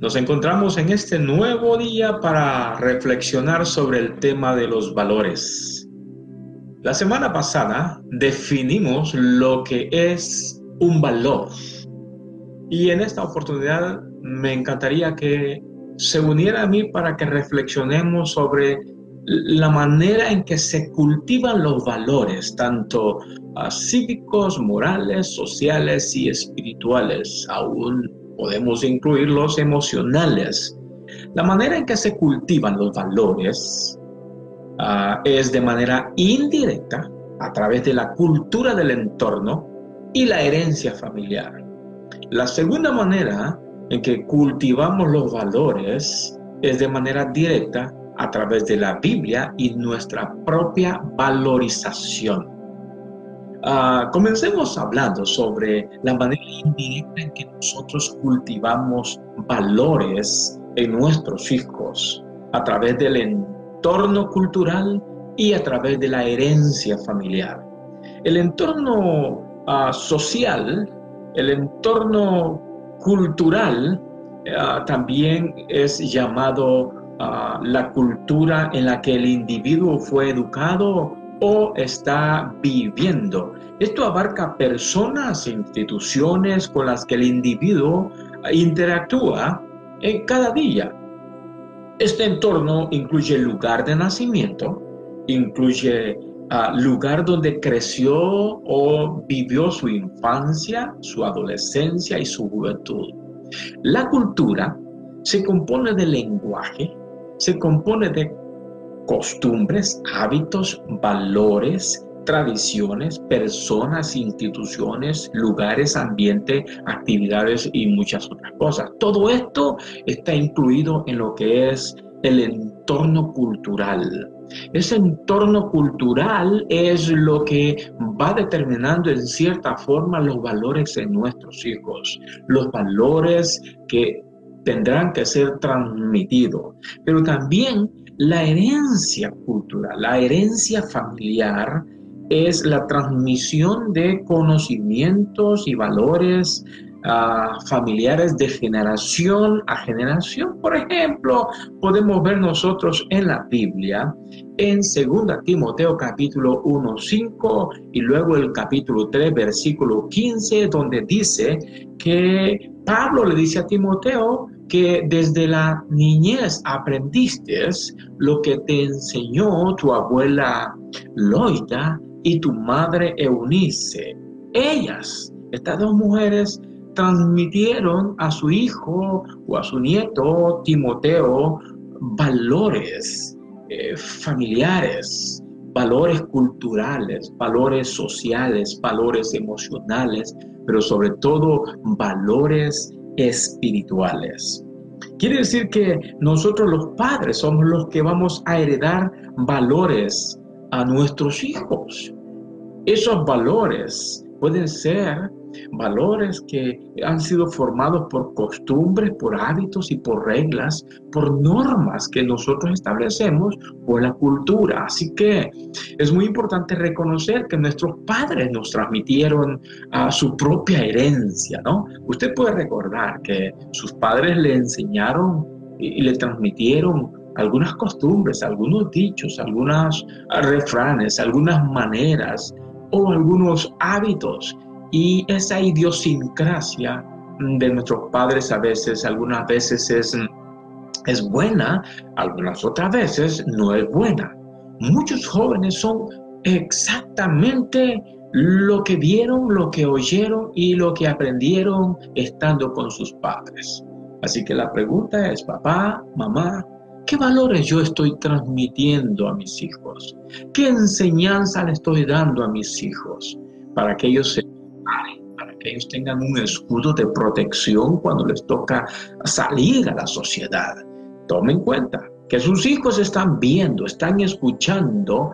Nos encontramos en este nuevo día para reflexionar sobre el tema de los valores. La semana pasada definimos lo que es un valor y en esta oportunidad me encantaría que se uniera a mí para que reflexionemos sobre la manera en que se cultivan los valores, tanto ah, cívicos, morales, sociales y espirituales. Aún podemos incluir los emocionales. La manera en que se cultivan los valores uh, es de manera indirecta a través de la cultura del entorno y la herencia familiar. La segunda manera en que cultivamos los valores es de manera directa a través de la Biblia y nuestra propia valorización. Uh, comencemos hablando sobre la manera indirecta en que nosotros cultivamos valores en nuestros hijos a través del entorno cultural y a través de la herencia familiar. El entorno uh, social, el entorno cultural uh, también es llamado la cultura en la que el individuo fue educado o está viviendo. Esto abarca personas e instituciones con las que el individuo interactúa en cada día. Este entorno incluye el lugar de nacimiento, incluye uh, lugar donde creció o vivió su infancia, su adolescencia y su juventud. La cultura se compone de lenguaje, se compone de costumbres, hábitos, valores, tradiciones, personas, instituciones, lugares, ambiente, actividades y muchas otras cosas. Todo esto está incluido en lo que es el entorno cultural. Ese entorno cultural es lo que va determinando en cierta forma los valores en nuestros hijos, los valores que tendrán que ser transmitidos, pero también la herencia cultural, la herencia familiar es la transmisión de conocimientos y valores uh, familiares de generación a generación. Por ejemplo, podemos ver nosotros en la Biblia, en 2 Timoteo capítulo 1, 5 y luego el capítulo 3, versículo 15, donde dice que Pablo le dice a Timoteo, que desde la niñez aprendiste lo que te enseñó tu abuela Loida y tu madre Eunice. Ellas, estas dos mujeres, transmitieron a su hijo o a su nieto Timoteo valores eh, familiares, valores culturales, valores sociales, valores emocionales, pero sobre todo valores espirituales. Quiere decir que nosotros los padres somos los que vamos a heredar valores a nuestros hijos. Esos valores pueden ser valores que han sido formados por costumbres, por hábitos y por reglas, por normas que nosotros establecemos por la cultura. Así que es muy importante reconocer que nuestros padres nos transmitieron a su propia herencia, ¿no? Usted puede recordar que sus padres le enseñaron y le transmitieron algunas costumbres, algunos dichos, algunos refranes, algunas maneras o algunos hábitos y esa idiosincrasia de nuestros padres a veces, algunas veces es, es buena, algunas otras veces no es buena. Muchos jóvenes son exactamente lo que vieron, lo que oyeron y lo que aprendieron estando con sus padres. Así que la pregunta es, papá, mamá, ¿qué valores yo estoy transmitiendo a mis hijos? ¿Qué enseñanza le estoy dando a mis hijos para que ellos se para que ellos tengan un escudo de protección cuando les toca salir a la sociedad. Tomen cuenta que sus hijos están viendo, están escuchando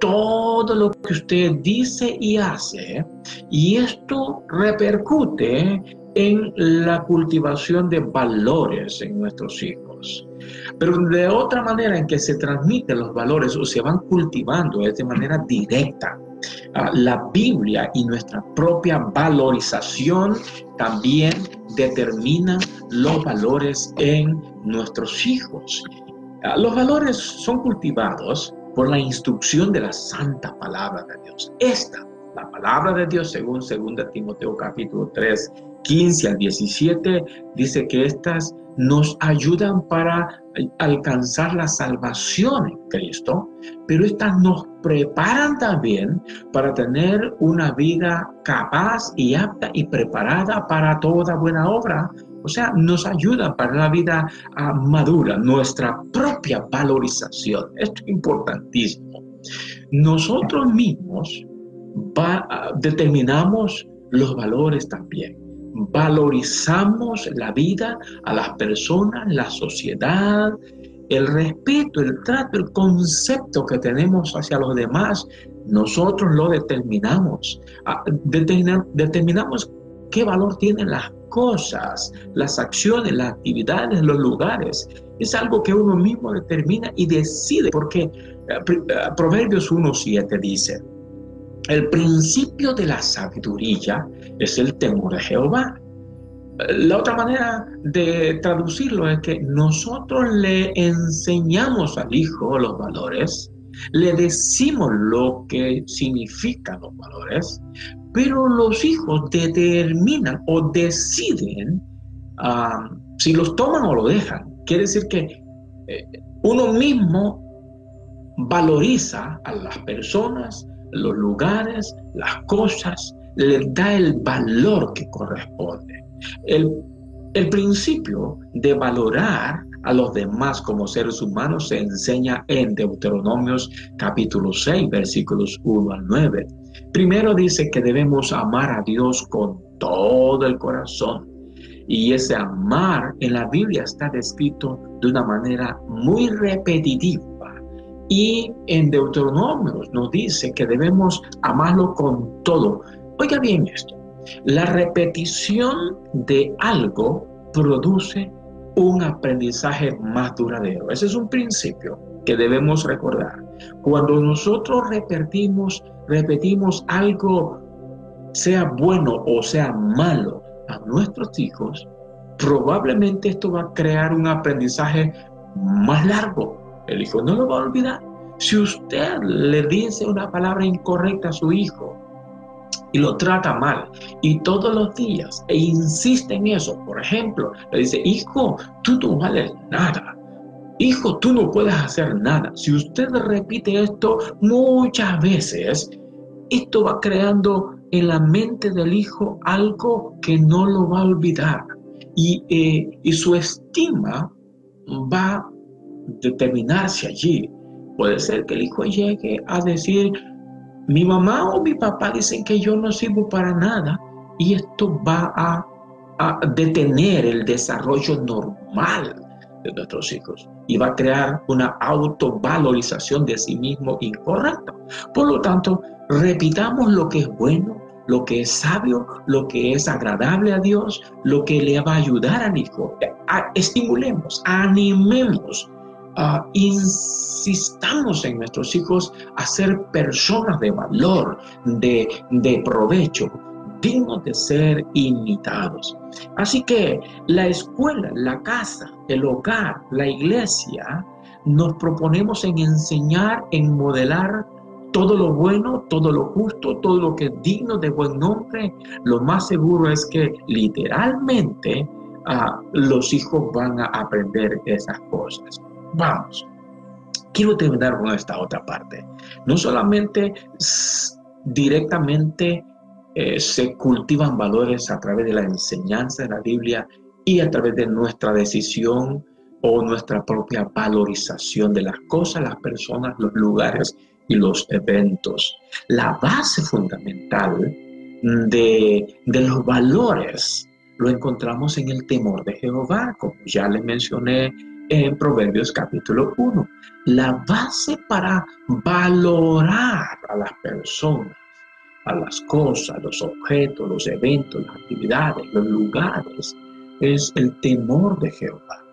todo lo que usted dice y hace, y esto repercute en la cultivación de valores en nuestros hijos. Pero de otra manera en que se transmiten los valores o se van cultivando es de manera directa la Biblia y nuestra propia valorización también determinan los valores en nuestros hijos. Ah, los valores son cultivados por la instrucción de la santa palabra de Dios. Esta, la palabra de Dios, según 2 Timoteo capítulo 3, 15 al 17, dice que estas nos ayudan para alcanzar la salvación en Cristo, pero estas nos preparan también para tener una vida capaz y apta y preparada para toda buena obra. O sea, nos ayuda para la vida ah, madura, nuestra propia valorización. Esto es importantísimo. Nosotros mismos ah, determinamos los valores también valorizamos la vida, a las personas, la sociedad, el respeto, el trato, el concepto que tenemos hacia los demás, nosotros lo determinamos. Ah, determinamos qué valor tienen las cosas, las acciones, las actividades, los lugares. Es algo que uno mismo determina y decide, porque eh, eh, Proverbios 1.7 dice, el principio de la sabiduría es el temor de Jehová. La otra manera de traducirlo es que nosotros le enseñamos al hijo los valores, le decimos lo que significan los valores, pero los hijos determinan o deciden ah, si los toman o lo dejan. Quiere decir que eh, uno mismo valoriza a las personas, los lugares, las cosas, le da el valor que corresponde. El, el principio de valorar a los demás como seres humanos se enseña en Deuteronomios capítulo 6, versículos 1 al 9. Primero dice que debemos amar a Dios con todo el corazón. Y ese amar en la Biblia está descrito de una manera muy repetitiva y en Deuteronomio nos dice que debemos amarlo con todo. Oiga bien esto, la repetición de algo produce un aprendizaje más duradero. Ese es un principio que debemos recordar. Cuando nosotros repetimos, repetimos algo, sea bueno o sea malo, a nuestros hijos, probablemente esto va a crear un aprendizaje más largo, el hijo no lo va a olvidar. Si usted le dice una palabra incorrecta a su hijo y lo trata mal y todos los días e insiste en eso, por ejemplo, le dice, hijo, tú no vales nada. Hijo, tú no puedes hacer nada. Si usted repite esto muchas veces, esto va creando en la mente del hijo algo que no lo va a olvidar. Y, eh, y su estima va determinarse allí. Puede ser que el hijo llegue a decir, mi mamá o mi papá dicen que yo no sirvo para nada y esto va a, detener el desarrollo normal de nuestros hijos y va a crear una autovalorización de sí mismo incorrecta. Por lo tanto, repitamos lo que es bueno, lo que es sabio, lo que es agradable a Dios, lo que le va a ayudar al hijo. Estimulemos, animemos insistamos en nuestros hijos a ser personas de valor, de, de provecho, dignos de ser imitados. Así que la escuela, la casa, el hogar, la iglesia, nos proponemos en enseñar, en modelar todo lo bueno, todo lo justo, todo lo que es digno de buen nombre. Lo más seguro es que literalmente ah, los hijos van a aprender esas cosas. Vamos, quiero terminar con esta otra parte. No solamente directamente eh, se cultivan valores a través de la enseñanza de la Biblia y a través de nuestra decisión o nuestra propia valorización de las cosas, las personas, los lugares y los eventos. La base fundamental de, de los valores lo encontramos en el temor de Jehová, como ya les mencioné en Proverbios capítulo 1. La base para valorar a las personas, a las cosas, los objetos, los eventos, las actividades, los lugares, es el temor de Jehová.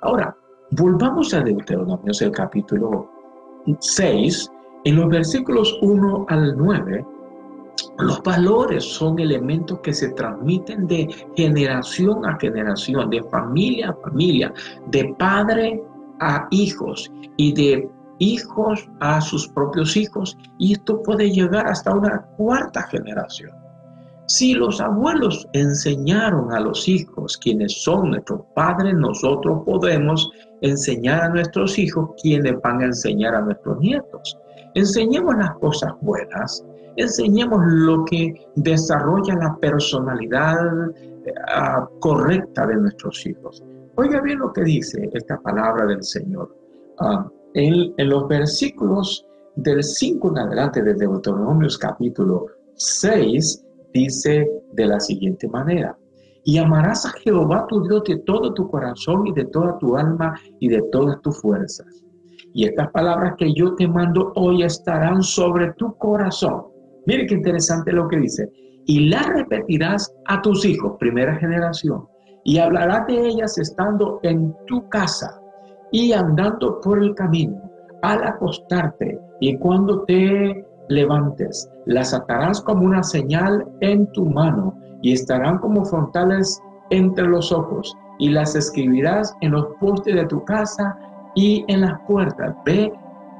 Ahora, volvamos a Deuteronomio, el capítulo 6, en los versículos 1 al 9, Los valores son elementos que se transmiten de generación a generación, de familia a familia, de padre a hijos y de hijos a sus propios hijos. Y esto puede llegar hasta una cuarta generación. Si los abuelos enseñaron a los hijos, quienes son nuestros padres, nosotros podemos enseñar a nuestros hijos, quienes van a enseñar a nuestros nietos. Enseñemos las cosas buenas enseñemos lo que desarrolla la personalidad eh, ah, correcta de nuestros hijos. Oiga bien lo que dice esta palabra del Señor. Ah, en, los versículos del 5 en adelante de Deuteronomios capítulo 6 dice de la siguiente manera. Y amarás a Jehová tu Dios de todo tu corazón y de toda tu alma y de todas tus fuerzas. Y estas palabras que yo te mando hoy estarán sobre tu corazón Mire qué interesante lo que dice. Y la repetirás a tus hijos, primera generación, y hablarás de ellas estando en tu casa y andando por el camino, al acostarte y cuando te levantes. Las atarás como una señal en tu mano y estarán como frontales entre los ojos y las escribirás en los postes de tu casa y en las puertas. Ve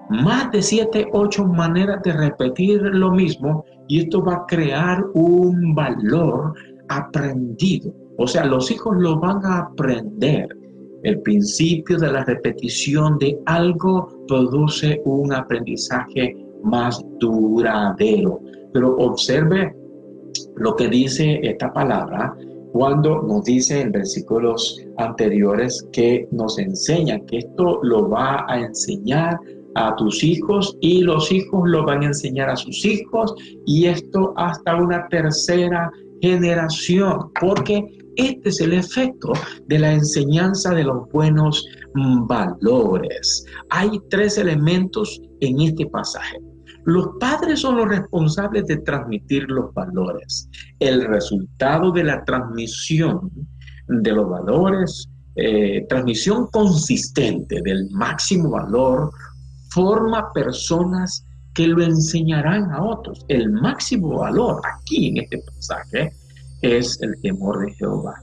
más de siete, ocho maneras de repetir lo mismo y esto va a crear un valor aprendido. O sea, los hijos lo van a aprender. El principio de la repetición de algo produce un aprendizaje más duradero. Pero observe lo que dice esta palabra cuando nos dice en versículos anteriores que nos enseña que esto lo va a enseñar a tus hijos y los hijos lo van a enseñar a sus hijos y esto hasta una tercera generación, porque este es el efecto de la enseñanza de los buenos valores. Hay tres elementos en este pasaje. Los padres son los responsables de transmitir los valores. El resultado de la transmisión de los valores, eh, transmisión consistente del máximo valor forma personas que lo enseñarán a otros. El máximo valor aquí en este pasaje es el temor de Jehová.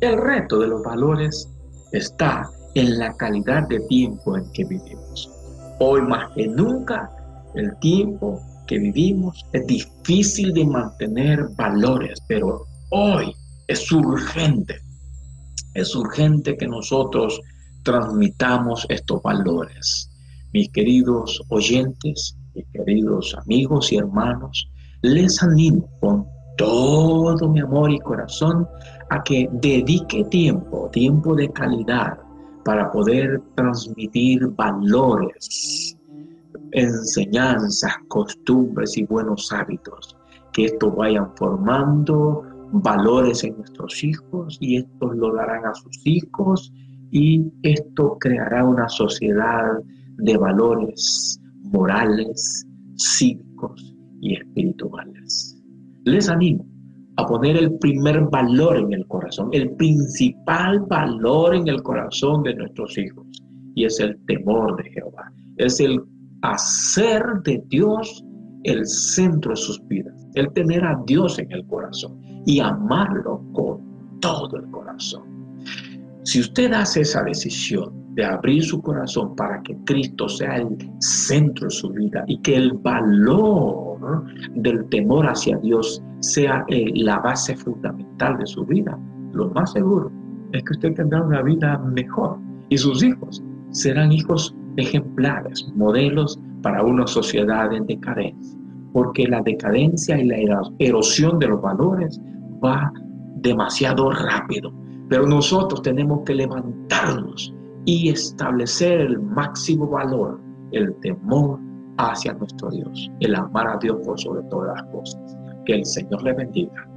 El reto de los valores está en la calidad de tiempo en que vivimos. Hoy más que nunca, el tiempo que vivimos es difícil de mantener valores, pero hoy es urgente, es urgente que nosotros transmitamos estos valores. Mis queridos oyentes, mis queridos amigos y hermanos, les animo con todo mi amor y corazón a que dedique tiempo, tiempo de calidad, para poder transmitir valores, enseñanzas, costumbres y buenos hábitos. Que esto vayan formando valores en nuestros hijos y estos lo darán a sus hijos y esto creará una sociedad de valores morales, cívicos y espirituales. Les animo a poner el primer valor en el corazón, el principal valor en el corazón de nuestros hijos, y es el temor de Jehová, es el hacer de Dios el centro de sus vidas, el tener a Dios en el corazón y amarlo con todo el corazón. Si usted hace esa decisión, de abrir su corazón para que Cristo sea el centro de su vida y que el valor del temor hacia Dios sea eh, la base fundamental de su vida, lo más seguro es que usted tendrá una vida mejor y sus hijos serán hijos ejemplares, modelos para una sociedad en decadencia, porque la decadencia y la erosión de los valores va demasiado rápido, pero nosotros tenemos que levantarnos y establecer el máximo valor, el temor hacia nuestro Dios, el amar a Dios por sobre todas las cosas. Que el Señor le bendiga